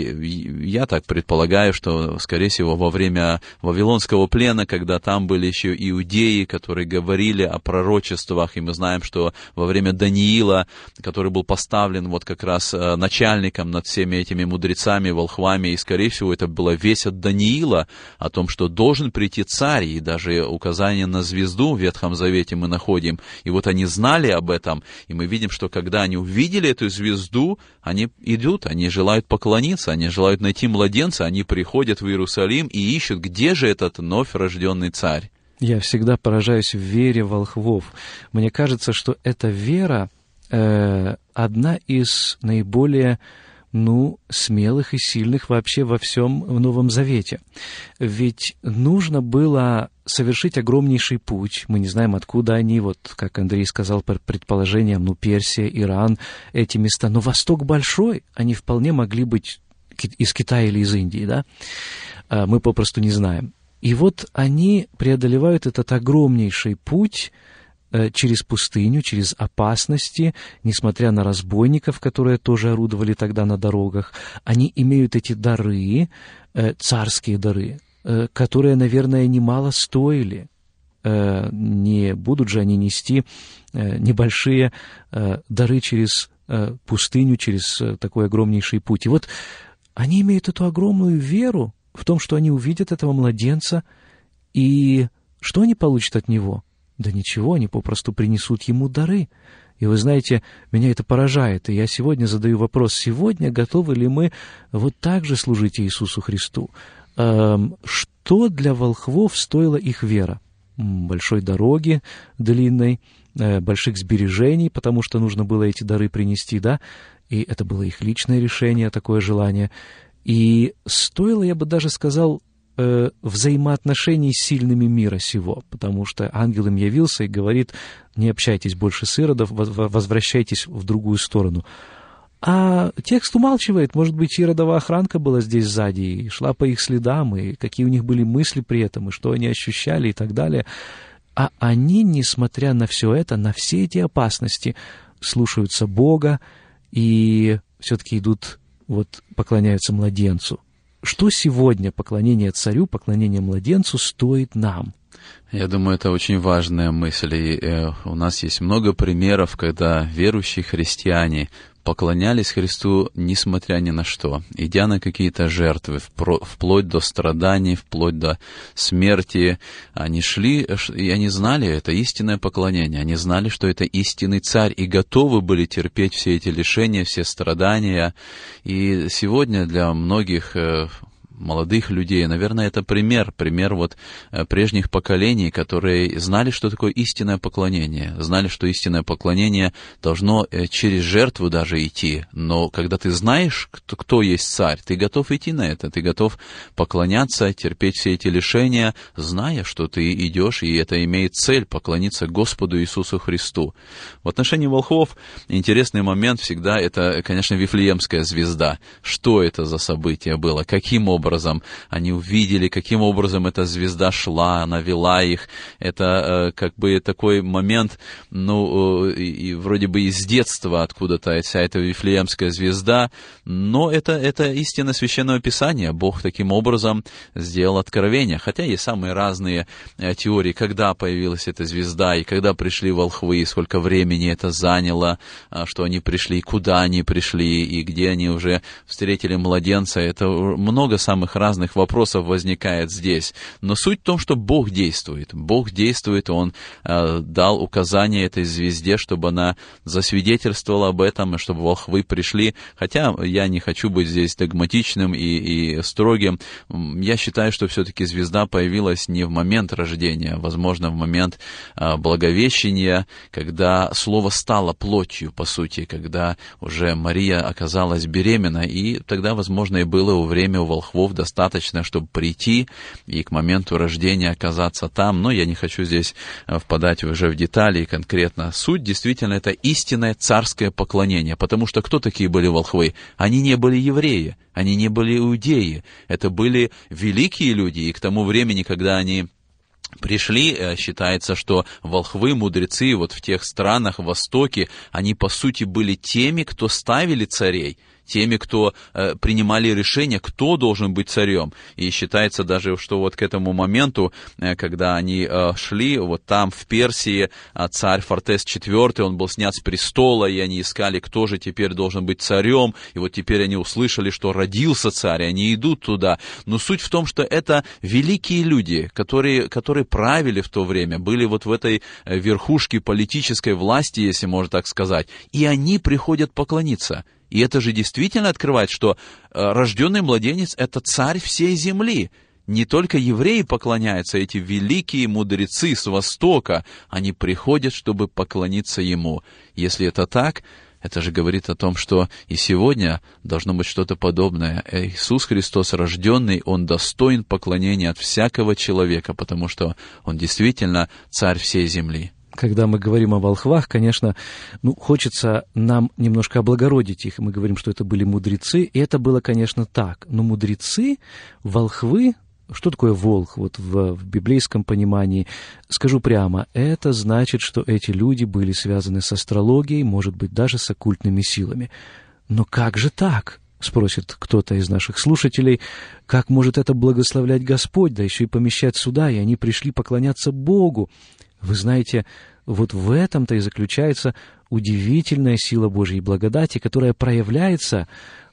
я так предполагаю, что, скорее всего, во время Вавилонского плена, когда там были еще иудеи, которые говорили о пророчествах, и мы знаем, что во время Даниила, который был поставлен вот как раз э, начальником над всеми этими мудрецами, волхвами, и, скорее всего, это была весть от Даниила, о том, что должен прийти царь, и даже указание на звезду в Ветхом Завете мы находим. И вот они знали об этом, и мы видим, что когда они увидели эту звезду, они идут, они желают поклониться, они желают найти младенца, они приходят в Иерусалим и ищут, где же этот вновь рожденный царь. Я всегда поражаюсь в вере волхвов. Мне кажется, что эта вера э, одна из наиболее ну, смелых и сильных вообще во всем Новом Завете. Ведь нужно было совершить огромнейший путь. Мы не знаем, откуда они, вот, как Андрей сказал, по предположениям, ну, Персия, Иран, эти места. Но Восток большой, они вполне могли быть из Китая или из Индии, да? А, мы попросту не знаем. И вот они преодолевают этот огромнейший путь, через пустыню, через опасности, несмотря на разбойников, которые тоже орудовали тогда на дорогах, они имеют эти дары, э, царские дары, э, которые, наверное, немало стоили. Не будут же они нести небольшие дары через пустыню, через такой огромнейший путь. И вот они имеют эту огромную веру в том, что они увидят этого младенца, и что они получат от него – да ничего, они попросту принесут ему дары. И вы знаете, меня это поражает, и я сегодня задаю вопрос, сегодня готовы ли мы вот так же служить Иисусу Христу? Эм, что для волхвов стоила их вера? Большой дороги длинной, э, больших сбережений, потому что нужно было эти дары принести, да? И это было их личное решение, такое желание. И стоило, я бы даже сказал, э, взаимоотношений с сильными мира сего, потому что ангел им явился и говорит, не общайтесь больше с Иродов, возвращайтесь в другую сторону. А текст умалчивает, может быть, Иродова охранка была здесь сзади и шла по их следам, и какие у них были мысли при этом, и что они ощущали и так далее. А они, несмотря на все это, на все эти опасности, слушаются Бога и все-таки идут, вот, поклоняются младенцу. Что сегодня поклонение царю, поклонение младенцу стоит нам? Я думаю, это очень важная мысль. И э, у нас есть много примеров, когда верующие христиане поклонялись Христу несмотря ни на что, идя на какие-то жертвы, вплоть до страданий, вплоть до смерти. Они шли, и они знали это истинное поклонение, они знали, что это истинный царь, и готовы были терпеть все эти лишения, все страдания. И сегодня для многих э, молодых людей. Наверное, это пример, пример вот э, прежних поколений, которые знали, что такое истинное поклонение, знали, что истинное поклонение должно э, через жертву даже идти. Но когда ты знаешь, кто, кто есть царь, ты готов идти на это, ты готов поклоняться, терпеть все эти лишения, зная, что ты идешь, и это имеет цель поклониться Господу Иисусу Христу. В отношении волхвов интересный момент всегда это, конечно, Вифлеемская звезда. Что это за событие было? Каким образом? Образом. Они увидели, каким образом эта звезда шла, она вела их. Это э, как бы такой момент, ну, э, и, вроде бы из детства откуда-то вся эта Вифлеемская звезда, но это, это истина Священного Писания. Бог таким образом сделал откровение. Хотя есть самые разные э, теории, когда появилась эта звезда, и когда пришли волхвы, и сколько времени это заняло, а, что они пришли, куда они пришли, и где они уже встретили младенца. Это много самых разных вопросов возникает здесь. Но суть в том, что Бог действует. Бог действует, Он э, дал указание этой звезде, чтобы она засвидетельствовала об этом, и чтобы волхвы пришли. Хотя я не хочу быть здесь догматичным и, и строгим. Я считаю, что все-таки звезда появилась не в момент рождения, а, возможно, в момент э, благовещения, когда слово стало плотью, по сути, когда уже Мария оказалась беременна, и тогда, возможно, и было время у волхвов достаточно, чтобы прийти и к моменту рождения оказаться там, но я не хочу здесь э, впадать уже в детали конкретно. Суть действительно это истинное царское поклонение, потому что кто такие были волхвы? Они не были евреи, они не были иудеи, это были великие люди, и к тому времени, когда они пришли, э, считается, что волхвы, мудрецы вот в тех странах, Востоке, они по сути были теми, кто ставили царей – теми, кто э, принимали решение, кто должен быть царем. И считается даже, что вот к этому моменту, э, когда они э, шли, вот там в Персии э, царь Фортес IV, он был снят с престола, и они искали, кто же теперь должен быть царем. И вот теперь они услышали, что родился царь, и они идут туда. Но суть в том, что это великие люди, которые, которые правили в то время, были вот в этой э, верхушке политической власти, если можно так сказать, и они приходят поклониться. И это же действительно открывает, что э, рожденный младенец – это царь всей земли. Не только евреи поклоняются, эти великие мудрецы с Востока, они приходят, чтобы поклониться Ему. Если это так, это же говорит о том, что и сегодня должно быть что-то подобное. Иисус Христос рожденный, Он достоин поклонения от всякого человека, потому что Он действительно царь всей земли когда мы говорим о волхвах, конечно, ну, хочется нам немножко облагородить их. Мы говорим, что это были мудрецы, и это было, конечно, так. Но мудрецы, волхвы, что такое волх вот в, в библейском понимании? Скажу прямо, это значит, что эти люди были связаны с астрологией, может быть, даже с оккультными силами. Но как же так? спросит кто-то из наших слушателей, как может это благословлять Господь, да еще и помещать сюда, и они пришли поклоняться Богу. Вы знаете, вот в этом-то и заключается удивительная сила Божьей благодати, которая проявляется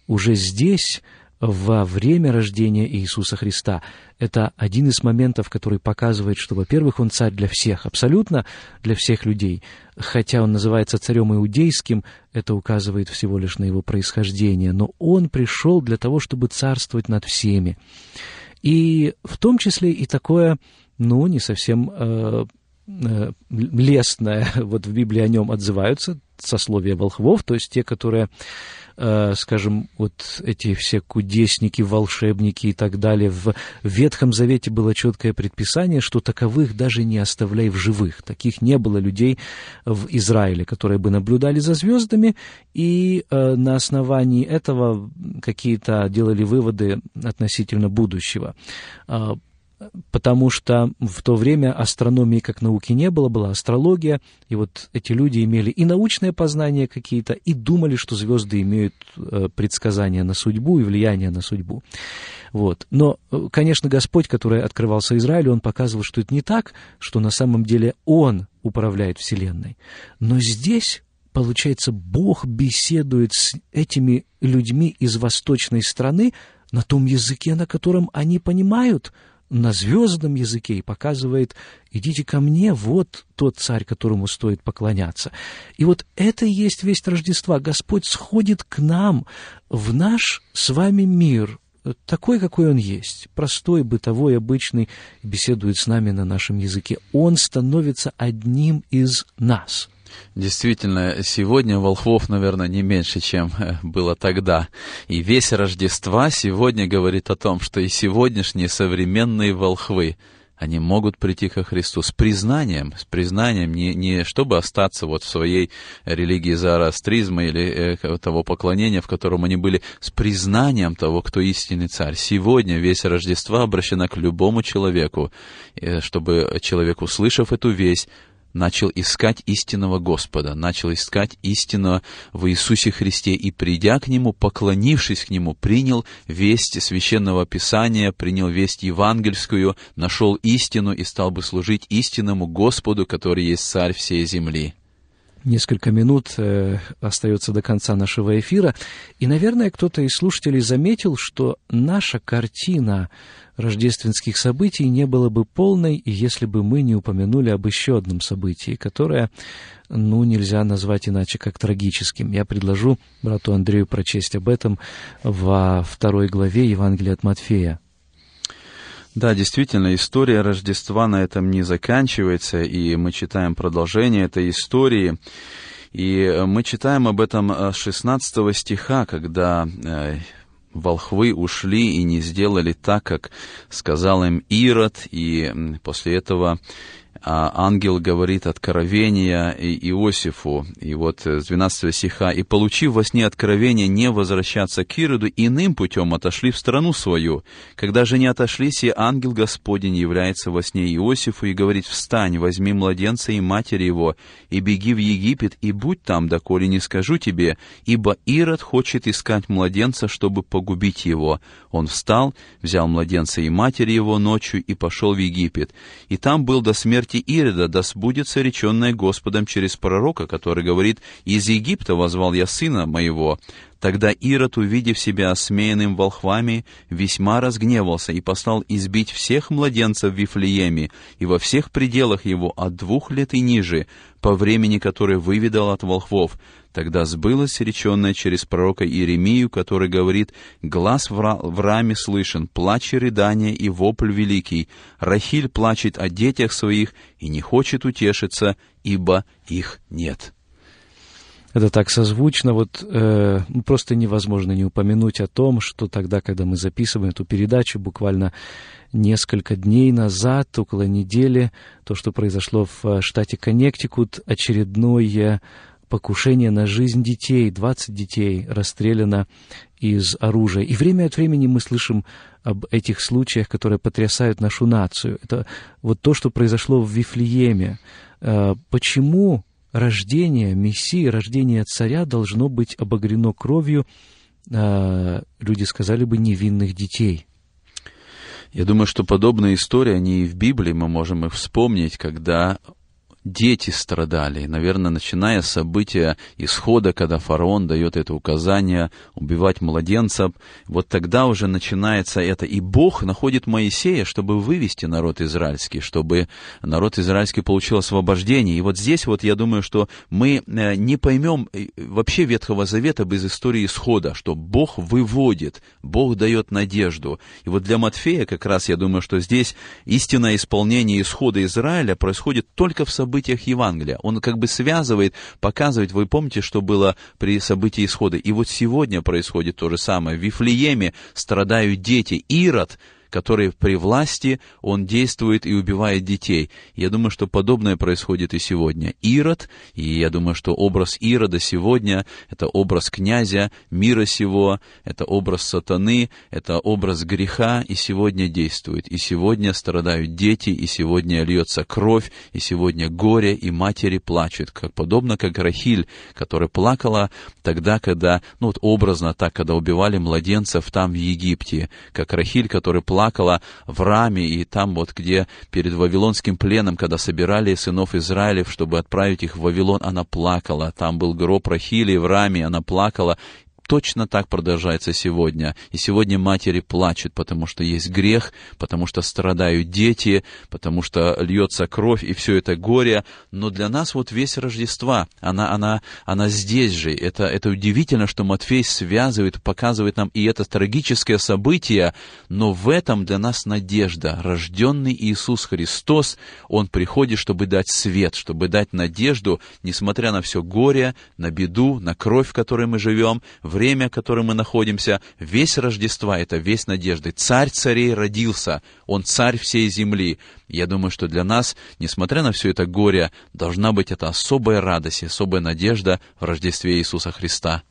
уже здесь, во время рождения Иисуса Христа. Это один из моментов, который показывает, что, во-первых, Он царь для всех, абсолютно для всех людей. Хотя Он называется царем иудейским, это указывает всего лишь на Его происхождение. Но Он пришел для того, чтобы царствовать над всеми. И в том числе и такое, ну, не совсем э, Э, лестное, <laughs> вот в Библии о нем отзываются, сословия волхвов, то есть те, которые, э, скажем, вот эти все кудесники, волшебники и так далее. В Ветхом Завете было четкое предписание, что таковых даже не оставляй в живых. Таких не было людей в Израиле, которые бы наблюдали за звездами и э, на основании этого какие-то делали выводы относительно будущего потому что в то время астрономии как науки не было, была астрология, и вот эти люди имели и научное познание какие-то, и думали, что звезды имеют э, предсказания на судьбу и влияние на судьбу. Вот. Но, э, конечно, Господь, который открывался Израилю, он показывал, что это не так, что на самом деле Он управляет Вселенной. Но здесь Получается, Бог беседует с этими людьми из восточной страны на том языке, на котором они понимают – на звездном языке и показывает, идите ко мне, вот тот царь, которому стоит поклоняться. И вот это и есть весть Рождества. Господь сходит к нам в наш с вами мир, такой, какой он есть, простой, бытовой, обычный, беседует с нами на нашем языке. Он становится одним из нас – Действительно, сегодня волхвов, наверное, не меньше, чем э, было тогда. И весь Рождества сегодня говорит о том, что и сегодняшние современные волхвы, они могут прийти ко Христу с признанием, с признанием, не, не чтобы остаться вот в своей религии зороастризма или э, того поклонения, в котором они были, с признанием того, кто истинный царь. Сегодня весь Рождество обращена к любому человеку, э, чтобы человек, услышав эту весть, начал искать истинного Господа, начал искать истинного в Иисусе Христе и, придя к Нему, поклонившись к Нему, принял весть Священного Писания, принял весть евангельскую, нашел истину и стал бы служить истинному Господу, который есть Царь всей земли. Несколько минут э, остается до конца нашего эфира, и, наверное, кто-то из слушателей заметил, что наша картина рождественских событий не было бы полной, если бы мы не упомянули об еще одном событии, которое, ну, нельзя назвать иначе, как трагическим. Я предложу брату Андрею прочесть об этом во второй главе Евангелия от Матфея. Да, действительно, история Рождества на этом не заканчивается, и мы читаем продолжение этой истории. И мы читаем об этом 16 э, стиха, когда э, волхвы ушли и не сделали так, как сказал им Ирод, и после этого ангел говорит откровение Иосифу, и вот с 12 стиха, «И, получив во сне откровение не возвращаться к Ироду, иным путем отошли в страну свою. Когда же не отошлись, и ангел Господень является во сне Иосифу и говорит, «Встань, возьми младенца и матери его, и беги в Египет, и будь там, доколе не скажу тебе, ибо Ирод хочет искать младенца, чтобы погубить его». Он встал, взял младенца и матери его ночью и пошел в Египет, и там был до смерти смерти Ирода да сбудется реченное Господом через пророка, который говорит, «Из Египта возвал я сына моего». Тогда Ирод, увидев себя осмеянным волхвами, весьма разгневался и послал избить всех младенцев в Вифлееме и во всех пределах его от двух лет и ниже, по времени, которое выведал от волхвов, Тогда сбылось реченное через пророка Иеремию, который говорит, «Глаз в раме слышен, плач и рыдание и вопль великий. Рахиль плачет о детях своих и не хочет утешиться, ибо их нет». Это так созвучно, вот э, просто невозможно не упомянуть о том, что тогда, когда мы записываем эту передачу, буквально несколько дней назад, около недели, то, что произошло в э, штате Коннектикут, очередное покушение на жизнь детей, 20 детей расстреляно из оружия. И время от времени мы слышим об этих случаях, которые потрясают нашу нацию. Это вот то, что произошло в Вифлееме. Э, почему рождение Мессии, рождение царя должно быть обогрено кровью, э, люди сказали бы, невинных детей? Я думаю, что подобные истории, они и в Библии мы можем их вспомнить, когда дети страдали. Наверное, начиная с события исхода, когда фараон дает это указание убивать младенцев, вот тогда уже начинается это. И Бог находит Моисея, чтобы вывести народ израильский, чтобы народ израильский получил освобождение. И вот здесь вот я думаю, что мы э, не поймем э, вообще Ветхого Завета без истории исхода, что Бог выводит, Бог дает надежду. И вот для Матфея как раз я думаю, что здесь истинное исполнение исхода Израиля происходит только в событии событиях Евангелия. Он как бы связывает, показывает. Вы помните, что было при событии исхода? И вот сегодня происходит то же самое. В Вифлееме страдают дети. Ирод который при власти, он действует и убивает детей. Я думаю, что подобное происходит и сегодня. Ирод, и я думаю, что образ Ирода сегодня — это образ князя мира сего, это образ сатаны, это образ греха, и сегодня действует. И сегодня страдают дети, и сегодня льется кровь, и сегодня горе, и матери плачут, как подобно как Рахиль, которая плакала тогда, когда, ну вот образно так, когда убивали младенцев там в Египте, как Рахиль, который плакал плакала в Раме, и там вот, где перед Вавилонским пленом, когда собирали сынов Израилев, чтобы отправить их в Вавилон, она плакала. Там был гроб Рахили в Раме, она плакала, точно так продолжается сегодня. И сегодня матери плачут, потому что есть грех, потому что страдают дети, потому что льется кровь, и все это горе. Но для нас вот весь Рождества, она, она, она здесь же. Это, это удивительно, что Матфей связывает, показывает нам и это трагическое событие, но в этом для нас надежда. Рожденный Иисус Христос, Он приходит, чтобы дать свет, чтобы дать надежду, несмотря на все горе, на беду, на кровь, в которой мы живем, в время, в котором мы находимся, весь Рождества — это весь надежды. Царь царей родился, он царь всей земли. Я думаю, что для нас, несмотря на все это горе, должна быть эта особая радость, особая надежда в Рождестве Иисуса Христа.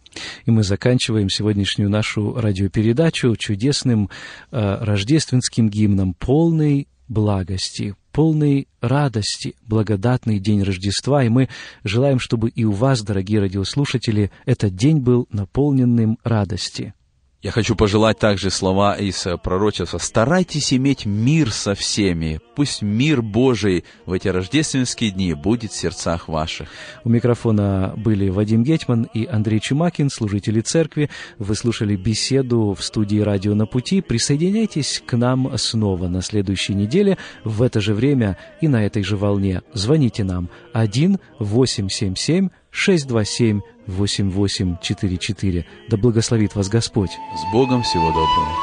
И мы заканчиваем сегодняшнюю нашу радиопередачу чудесным э, рождественским гимном полной благости, полной радости, благодатный день Рождества, и мы желаем, чтобы и у вас, дорогие радиослушатели, этот день был наполненным радости. Я хочу пожелать также слова из э, пророчества. Старайтесь иметь мир со всеми. Пусть мир Божий в эти рождественские дни будет в сердцах ваших. У микрофона были Вадим Гетман и Андрей Чумакин, служители церкви. Вы слушали беседу в студии «Радио на пути». Присоединяйтесь к нам снова на следующей неделе в это же время и на этой же волне. Звоните нам 1 877 627 8844. Да благословит вас Господь. С Богом всего доброго.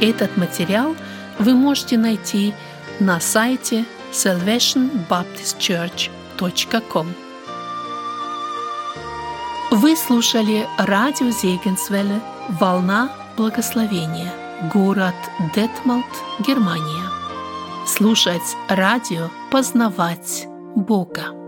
Этот материал вы можете найти на сайте salvationbaptistchurch.com. Вы слушали радио Зегенсвелле «Волна благословения» город Детмалт, Германия. Слушать радио, познавать Бога.